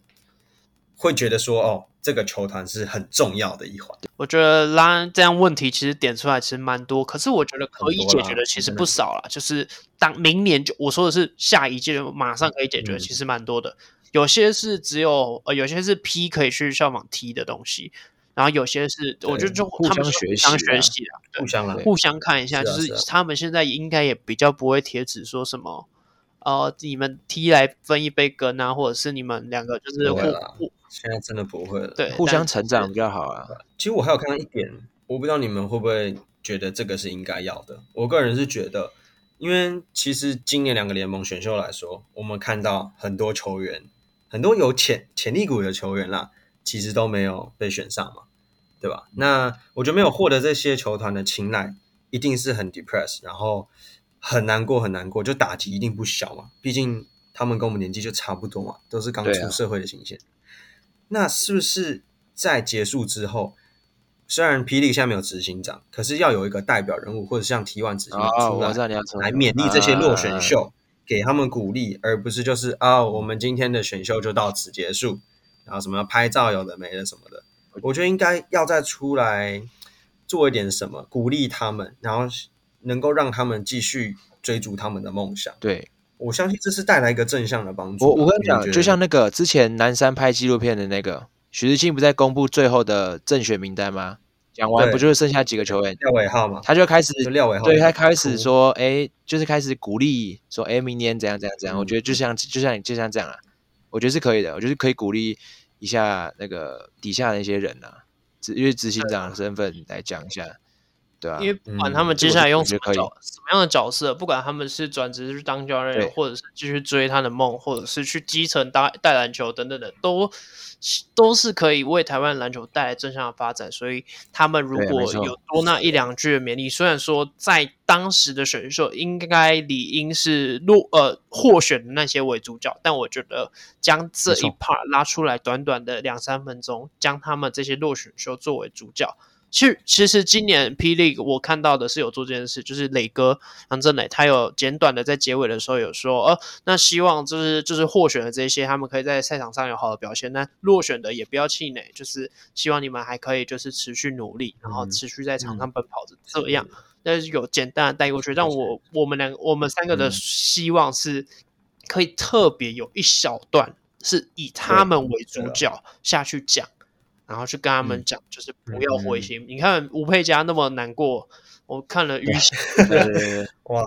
会觉得说哦，这个球团是很重要的一环。我觉得拉这样问题其实点出来其实蛮多，可是我觉得可以解决的其实不少啦。就是当明年就我说的是下一届马上可以解决，其实蛮多的。有些是只有呃，有些是 P 可以去效仿 T 的东西，然后有些是我觉得就他们学习学习啊，互相互相看一下，就是他们现在应该也比较不会贴纸说什么呃，你们 T 来分一杯羹啊，或者是你们两个就是互互。现在真的不会了，对，互相成长比较好啊。其实我还有看到一点，我不知道你们会不会觉得这个是应该要的。我个人是觉得，因为其实今年两个联盟选秀来说，我们看到很多球员，很多有潜潜力股的球员啦，其实都没有被选上嘛，对吧？那我觉得没有获得这些球团的青睐，一定是很 depressed，然后很难过，很难过，就打击一定不小嘛。毕竟他们跟我们年纪就差不多嘛，都是刚出社会的新鲜。那是不是在结束之后，虽然霹雳现在没有执行长，可是要有一个代表人物，或者像 T1 执行长出来，来勉励这些落选秀，给他们鼓励，而不是就是啊，我们今天的选秀就到此结束，然后什么拍照有的没的什么的，我觉得应该要再出来做一点什么，鼓励他们，然后能够让他们继续追逐他们的梦想。对。我相信这是带来一个正向的帮助。我我跟你讲，就像那个之前南山拍纪录片的那个许志清，不在公布最后的正选名单吗？讲完不就是剩下几个球员？廖伟浩嘛，他就开始廖伟浩，对他开始说，哎，就是开始鼓励说，哎，明年怎样怎样怎样。我觉得就像就像就像这样啊，我觉得是可以的。我觉得可以鼓励一下那个底下的那些人啊，因为执行长的身份来讲一下。对啊，因为不管他们接下来用什么角、嗯、什么样的角色，不管他们是转职去当教练，或者是继续追他的梦，或者是去基层打带篮球等等的，都都是可以为台湾篮球带来正向的发展。所以他们如果有多那一两句的勉励，虽然说在当时的选秀应该理应是落呃获选的那些为主角，但我觉得将这一 part 拉出来，短短的两三分钟，将他们这些落选秀作为主角。其实，其实今年霹雳我看到的是有做这件事，就是磊哥杨振磊，他有简短的在结尾的时候有说，呃，那希望就是就是获选的这些，他们可以在赛场上有好的表现，那落选的也不要气馁，就是希望你们还可以就是持续努力，然后持续在场上奔跑着，这样，那是有简单的带过去。但我我们两我们三个的希望是，可以特别有一小段是以他们为主角下去讲。然后去跟他们讲，就是不要灰心。嗯、你看吴佩嘉那么难过，我看了淤血，对对对，哇，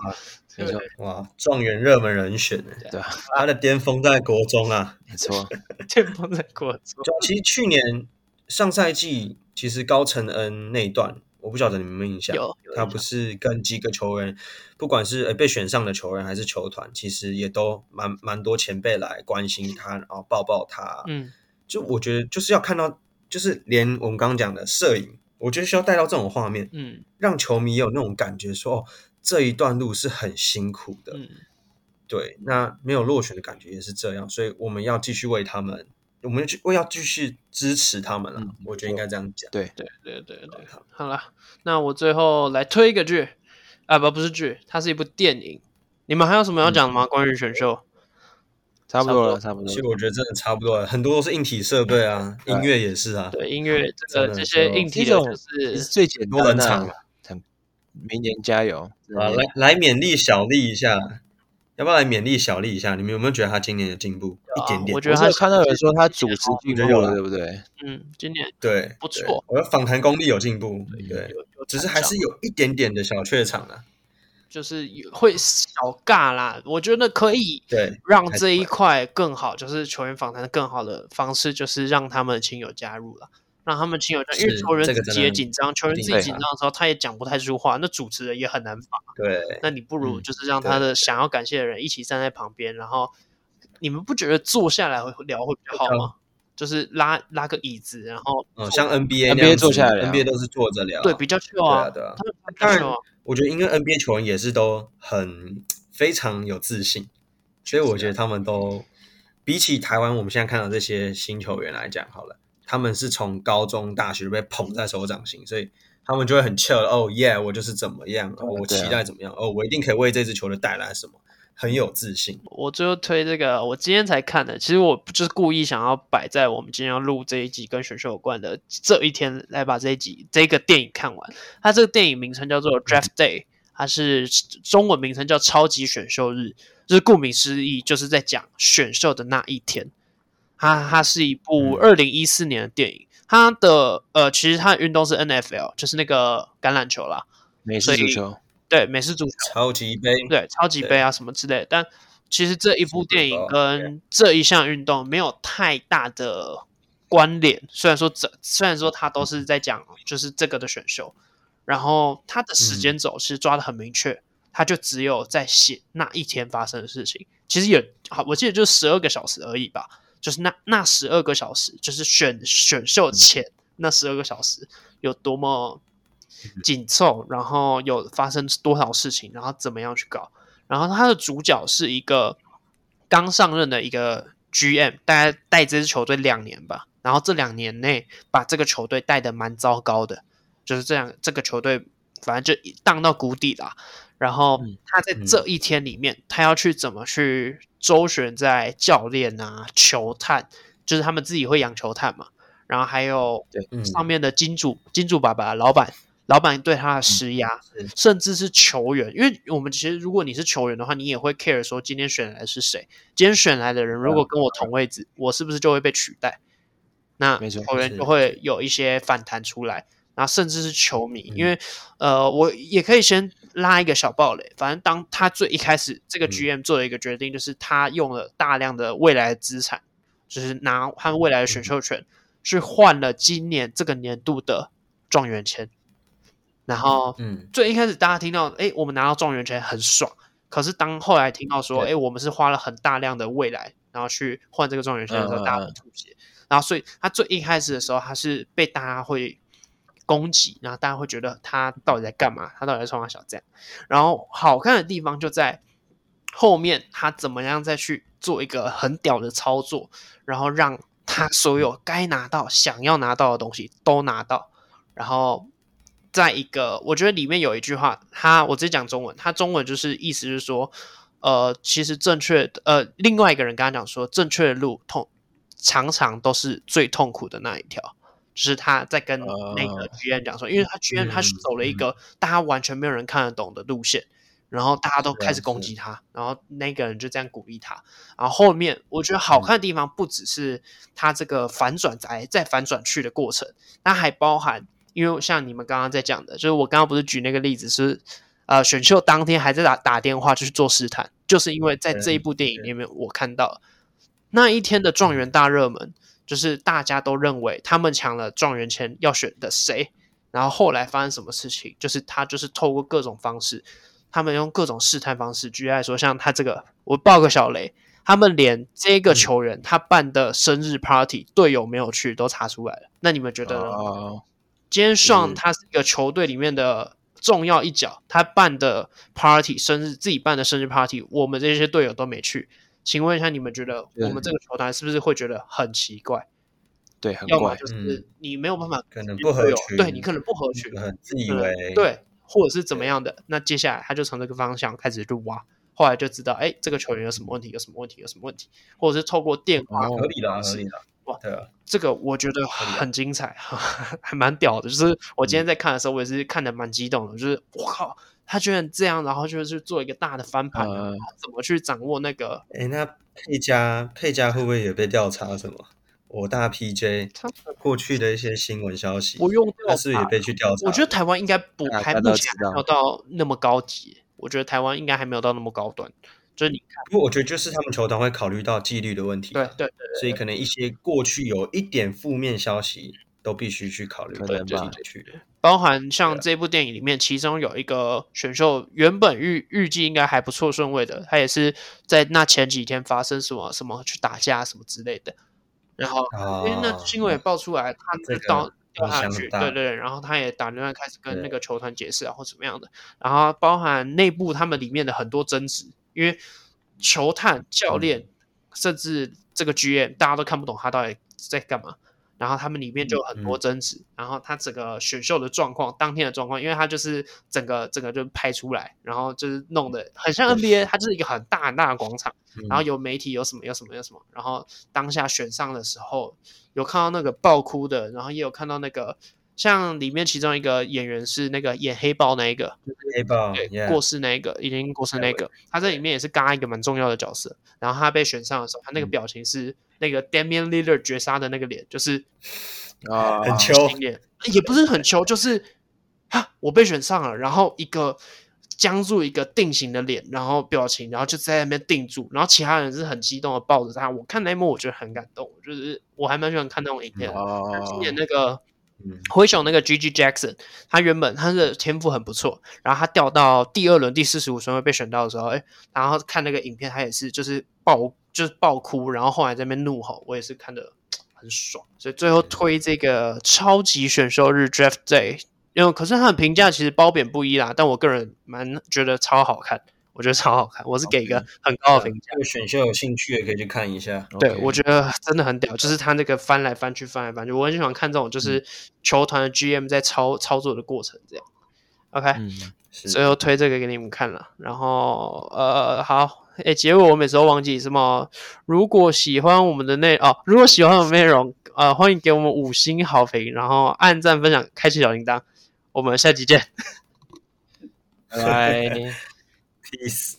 哇，状元热门人选，对吧？他的巅峰在国中啊，没错，巅峰在国中。其实去年上赛季，其实高承恩那一段，我不晓得你们有没有印象？有，有他不是跟几个球员，不管是被选上的球员还是球团，其实也都蛮蛮多前辈来关心他，然后抱抱他。嗯，就我觉得就是要看到。就是连我们刚刚讲的摄影，我觉得需要带到这种画面，嗯，让球迷有那种感觉说，说哦，这一段路是很辛苦的，嗯，对。那没有落选的感觉也是这样，所以我们要继续为他们，我们去，我要继续支持他们了。嗯，我觉得应该这样讲。对对对对对，好，好了，那我最后来推一个剧，啊不不是剧，它是一部电影。你们还有什么要讲的吗？嗯，关于选秀？差不多了，差不多。其实我觉得真的差不多了，很多都是硬体设备啊，音乐也是啊。对，音乐这个这些硬体的就是最简单的。明年加油，啊，来来勉励小丽一下，要不要来勉励小丽一下？你们有没有觉得她今年的进步一点点？我觉得他看到有人说她主持进步了，对不对？嗯，今年对不错。我的访谈功力有进步，对，只是还是有一点点的小怯场啊，就是会小尬啦。我觉得可以对让这一块更好，就是球员访谈的更好的方式，就是让他们亲友加入了。让他们亲友，因为球员自己也紧张，球员自己紧张的时候，他也讲不太出话，那主持人也很难访。对，那你不如就是让他的想要感谢的人一起站在旁边，然后你们不觉得坐下来聊会比较好吗？就是拉拉个椅子，然后像 NBA，NBA 坐下来，NBA 都是坐着聊，对，比较 chill 啊。对啊，当然，我觉得因为 NBA 球员也是都很非常有自信，所以我觉得他们都比起台湾我们现在看到这些新球员来讲，好了。他们是从高中、大学就被捧在手掌心，所以他们就会很 chill。哦耶，我就是怎么样，哦，我期待怎么样，哦，我一定可以为这支球队带来什么，很有自信。我最后推这个，我今天才看的。其实我就是故意想要摆在我们今天要录这一集跟选秀有关的这一天来把这一集这个电影看完。它这个电影名称叫做《Draft Day》，它是中文名称叫《超级选秀日》，就是顾名思义，就是在讲选秀的那一天。它它是一部二零一四年的电影，嗯、它的呃，其实它的运动是 NFL，就是那个橄榄球啦，美式足球，对，美式足球，超级杯，对，超级杯啊什么之类的。但其实这一部电影跟这一项运动没有太大的关联，虽然说这虽然说它都是在讲就是这个的选秀，然后它的时间轴其实抓的很明确，它就只有在写那一天发生的事情，其实也好，我记得就十二个小时而已吧。就是那那十二个小时，就是选选秀前那十二个小时有多么紧凑，然后有发生多少事情，然后怎么样去搞。然后他的主角是一个刚上任的一个 GM，大概带这支球队两年吧。然后这两年内把这个球队带得蛮糟糕的，就是这样，这个球队反正就荡到谷底啦。然后他在这一天里面，他要去怎么去？周旋在教练啊、球探，就是他们自己会养球探嘛。然后还有上面的金主、嗯、金主爸爸、老板、老板对他的施压，嗯、甚至是球员。因为我们其实，如果你是球员的话，你也会 care 说今天选来的是谁。今天选来的人如果跟我同位置，嗯、我是不是就会被取代？那球员就会有一些反弹出来。然后甚至是球迷，因为呃，我也可以先拉一个小爆雷。反正当他最一开始这个 GM 做了一个决定，就是他用了大量的未来的资产，就是拿他们未来的选秀权去换了今年这个年度的状元签。然后，嗯，最一开始大家听到，哎，我们拿到状元签很爽。可是当后来听到说，哎，我们是花了很大量的未来，然后去换这个状元签的时候，大家吐血。然后，所以他最一开始的时候，他是被大家会。攻击，然后大家会觉得他到底在干嘛？他到底在创啥小这样？然后好看的地方就在后面，他怎么样再去做一个很屌的操作，然后让他所有该拿到、想要拿到的东西都拿到。然后在一个，我觉得里面有一句话，他我直接讲中文，他中文就是意思就是说，呃，其实正确的，呃，另外一个人跟他讲说，正确的路痛常常都是最痛苦的那一条。就是他在跟那个 GM 讲说，因为他 GM 他走了一个大家完全没有人看得懂的路线，然后大家都开始攻击他，然后那个人就这样鼓励他。然后后面我觉得好看的地方不只是他这个反转来再反转去的过程，那还包含，因为像你们刚刚在讲的，就是我刚刚不是举那个例子是，呃，选秀当天还在打打电话就去做试探，就是因为在这一部电影里面我看到那一天的状元大热门。就是大家都认为他们抢了状元签要选的谁，然后后来发生什么事情？就是他就是透过各种方式，他们用各种试探方式，举例来说，像他这个，我爆个小雷，他们连这个球员他办的生日 party 队友没有去都查出来了。那你们觉得呢？哦、今天上他是一个球队里面的重要一角，他办的 party 生日自己办的生日 party，我们这些队友都没去。请问一下，你们觉得我们这个球团是不是会觉得很奇怪？对，很怪。要么就是你没有办法，可能不合群。对，你可能不合群，很自以为。对，或者是怎么样的？那接下来他就从这个方向开始就挖，后来就知道，哎，这个球员有什么问题？有什么问题？有什么问题？或者是透过电话，合理的，合理的。哇，对啊，这个我觉得很精彩，还蛮屌的。就是我今天在看的时候，我也是看的蛮激动的。就是我靠！他居然这样，然后就是做一个大的翻盘，嗯、怎么去掌握那个？哎，那佩嘉佩嘉会不会也被调查什么？我大 PJ 过去的一些新闻消息，不用他是是也被去调查？我觉得台湾应该不，啊、还目前还没有到那么高级。我觉得台湾应该还没有到那么高端。就是你看，不过我觉得就是他们球团会考虑到纪律的问题，对对，对，所以可能一些过去有一点负面消息都必须去考虑，对对对。包含像这部电影里面，其中有一个选秀原本预预计应该还不错顺位的，他也是在那前几天发生什么什么去打架什么之类的，然后因为那新闻也爆出来，他这个刀掉下去，对对对，然后他也打电话开始跟那个球团解释啊或怎么样的，然后包含内部他们里面的很多争执。因为球探、教练，甚至这个 GM，大家都看不懂他到底在干嘛。然后他们里面就有很多争执。然后他整个选秀的状况，当天的状况，因为他就是整个整个就拍出来，然后就是弄得很像 NBA，它就是一个很大很大的广场。然后有媒体，有什么有什么有什么。然后当下选上的时候，有看到那个爆哭的，然后也有看到那个。像里面其中一个演员是那个演黑豹那一个，黑豹对 yeah. 过世那一个已经过世那个，他在里面也是嘎一个蛮重要的角色。然后他被选上的时候，他那个表情是那个 Damian Lillard 绝杀的那个脸，就是啊很秋脸，也不是很秋，就是哈我被选上了，然后一个僵住一个定型的脸，然后表情，然后就在那边定住，然后其他人是很激动的抱着他。我看那一幕，我觉得很感动，就是我还蛮喜欢看那种影片。今年那个。灰熊那个 GG Jackson，他原本他的天赋很不错，然后他掉到第二轮第四十五顺位被选到的时候，哎，然后看那个影片，他也是就是爆就是爆哭，然后后来在那边怒吼，我也是看得很爽，所以最后推这个超级选秀日 Draft Day，因为可是他的评价其实褒贬不一啦，但我个人蛮觉得超好看。我觉得超好看，我是给一个很高的评价。这个选秀有兴趣也可以去看一下。对，okay. 我觉得真的很屌，就是他那个翻来翻去，翻来翻去，我很喜欢看这种就是球团的 GM 在操操作的过程这样。OK，嗯，最后推这个给你们看了，然后呃，好，哎，结尾我每次都忘记什么。如果喜欢我们的内哦，如果喜欢我们内容，呃，欢迎给我们五星好评，然后按赞、分享、开启小铃铛。我们下期见，拜拜。Peace。